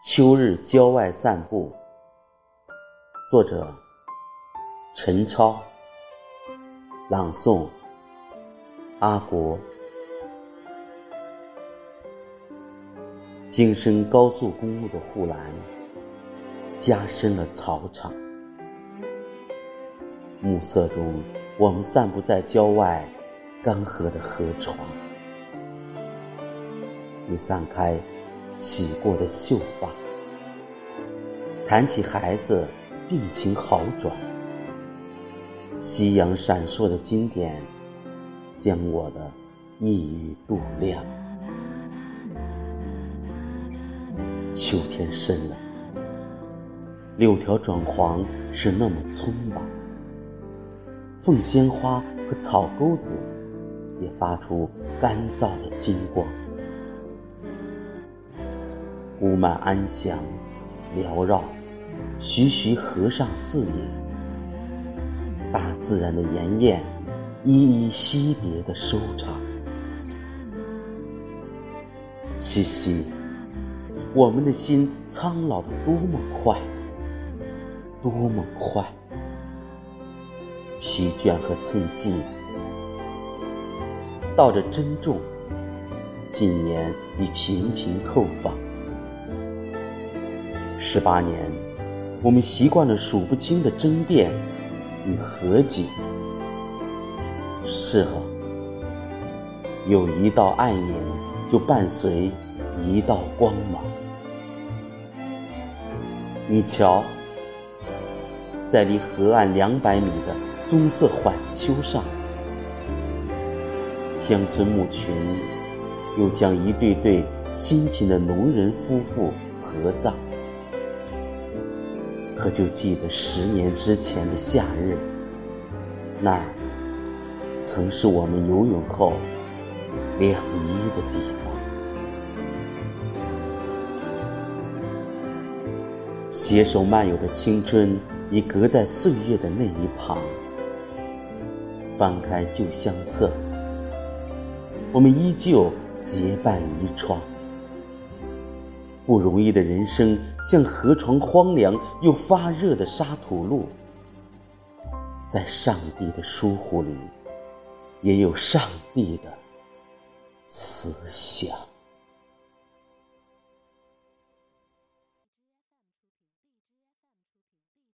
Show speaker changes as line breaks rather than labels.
秋日郊外散步，作者陈超，朗诵阿国。京深高速公路的护栏加深了草场，暮色中，我们散步在郊外干涸的河床，你散开。洗过的秀发，谈起孩子病情好转，夕阳闪烁的经典，将我的一语度量。秋天深了，柳条转黄是那么匆忙，凤仙花和草钩子也发出干燥的金光。屋满安详，缭绕，徐徐合上四野，大自然的筵宴，依依惜别的收场。嘻嘻，我们的心苍老的多么快，多么快！疲倦和寸劲，道着珍重，近年已频频叩访。十八年，我们习惯了数不清的争辩与和解。是啊，有一道暗影，就伴随一道光芒。你瞧，在离河岸两百米的棕色缓丘上，乡村牧群又将一对对辛勤的农人夫妇合葬。可就记得十年之前的夏日，那儿曾是我们游泳后晾衣的地方。携手漫游的青春已隔在岁月的那一旁。翻开旧相册，我们依旧结伴一窗。不容易的人生，像河床荒凉又发热的沙土路，在上帝的疏忽里，也有上帝的慈祥。